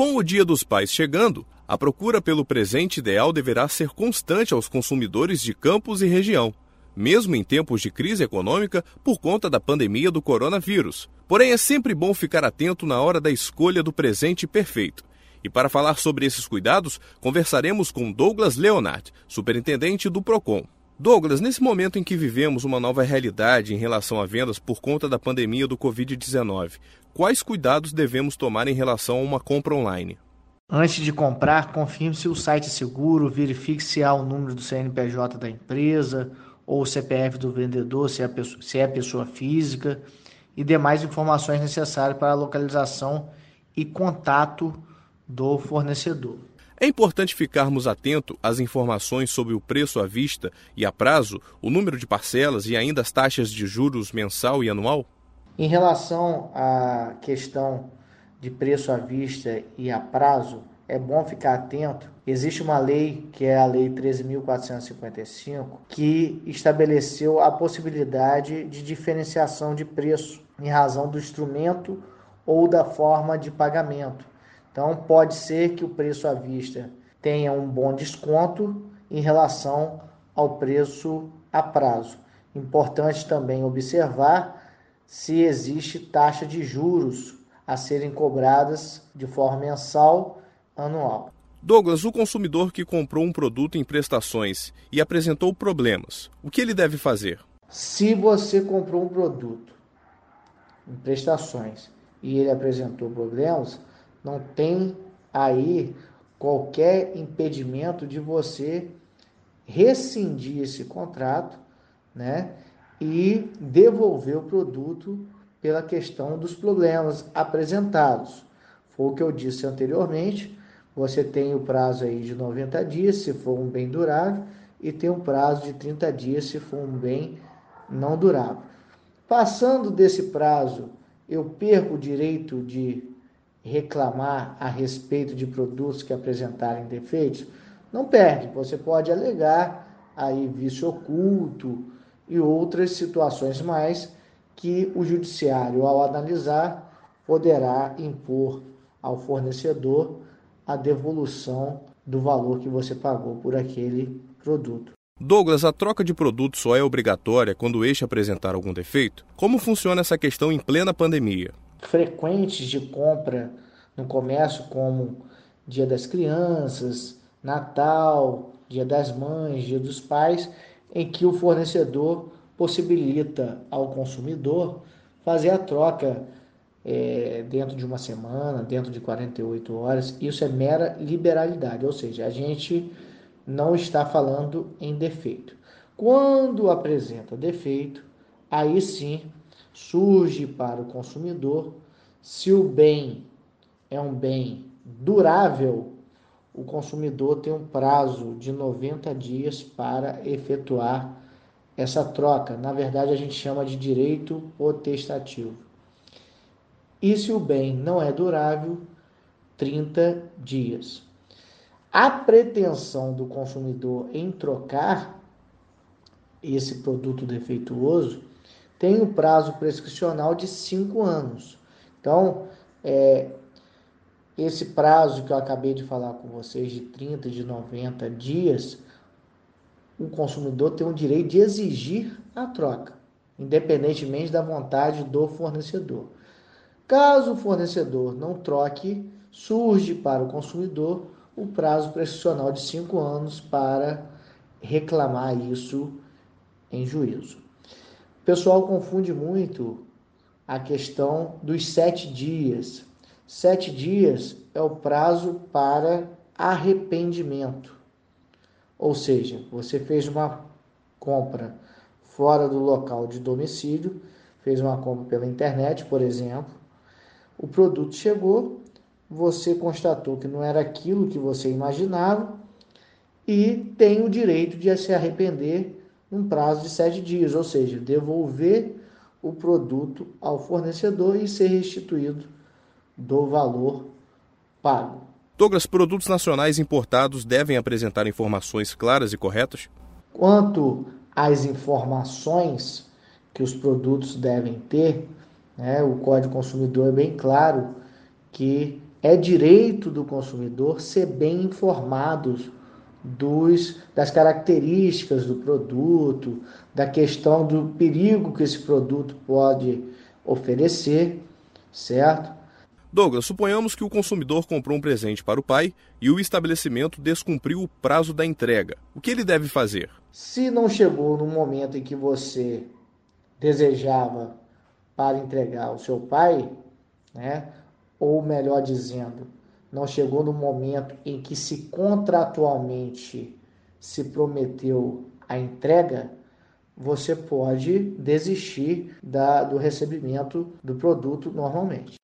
Com o Dia dos Pais chegando, a procura pelo presente ideal deverá ser constante aos consumidores de campos e região, mesmo em tempos de crise econômica por conta da pandemia do coronavírus. Porém, é sempre bom ficar atento na hora da escolha do presente perfeito. E para falar sobre esses cuidados, conversaremos com Douglas Leonard, superintendente do Procon. Douglas, nesse momento em que vivemos uma nova realidade em relação a vendas por conta da pandemia do Covid-19, quais cuidados devemos tomar em relação a uma compra online? Antes de comprar, confirme se o site é seguro, verifique se há o número do CNPJ da empresa ou o CPF do vendedor, se é, pessoa, se é pessoa física, e demais informações necessárias para a localização e contato do fornecedor. É importante ficarmos atentos às informações sobre o preço à vista e a prazo, o número de parcelas e ainda as taxas de juros mensal e anual? Em relação à questão de preço à vista e a prazo, é bom ficar atento. Existe uma lei, que é a Lei 13.455, que estabeleceu a possibilidade de diferenciação de preço em razão do instrumento ou da forma de pagamento. Então, pode ser que o preço à vista tenha um bom desconto em relação ao preço a prazo. Importante também observar se existe taxa de juros a serem cobradas de forma mensal, anual. Douglas, o consumidor que comprou um produto em prestações e apresentou problemas, o que ele deve fazer? Se você comprou um produto em prestações e ele apresentou problemas, não tem aí qualquer impedimento de você rescindir esse contrato, né? E devolver o produto pela questão dos problemas apresentados. Foi o que eu disse anteriormente. Você tem o prazo aí de 90 dias se for um bem durável e tem um prazo de 30 dias se for um bem não durável. Passando desse prazo, eu perco o direito de reclamar a respeito de produtos que apresentarem defeitos, não perde. Você pode alegar aí vício oculto e outras situações mais que o judiciário, ao analisar, poderá impor ao fornecedor a devolução do valor que você pagou por aquele produto. Douglas, a troca de produto só é obrigatória quando este apresentar algum defeito? Como funciona essa questão em plena pandemia? Frequentes de compra no comércio, como Dia das Crianças, Natal, Dia das Mães, Dia dos Pais, em que o fornecedor possibilita ao consumidor fazer a troca é, dentro de uma semana, dentro de 48 horas. Isso é mera liberalidade, ou seja, a gente não está falando em defeito. Quando apresenta defeito, aí sim surge para o consumidor. Se o bem é um bem durável, o consumidor tem um prazo de 90 dias para efetuar essa troca. Na verdade, a gente chama de direito potestativo. E se o bem não é durável, 30 dias. A pretensão do consumidor em trocar esse produto defeituoso tem o prazo prescricional de cinco anos. Então, é, esse prazo que eu acabei de falar com vocês, de 30, de 90 dias, o consumidor tem o direito de exigir a troca, independentemente da vontade do fornecedor. Caso o fornecedor não troque, surge para o consumidor o prazo prescricional de cinco anos para reclamar isso em juízo. O pessoal confunde muito a questão dos sete dias. Sete dias é o prazo para arrependimento. Ou seja, você fez uma compra fora do local de domicílio, fez uma compra pela internet, por exemplo, o produto chegou, você constatou que não era aquilo que você imaginava e tem o direito de se arrepender num prazo de sete dias, ou seja, devolver o produto ao fornecedor e ser restituído do valor pago. Douglas, produtos nacionais importados devem apresentar informações claras e corretas? Quanto às informações que os produtos devem ter, né, o Código Consumidor é bem claro que é direito do consumidor ser bem informado dos, das características do produto, da questão do perigo que esse produto pode oferecer, certo? Douglas, suponhamos que o consumidor comprou um presente para o pai e o estabelecimento descumpriu o prazo da entrega. O que ele deve fazer? Se não chegou no momento em que você desejava para entregar ao seu pai, né? ou melhor dizendo, não chegou no momento em que se contratualmente se prometeu a entrega, você pode desistir da, do recebimento do produto normalmente.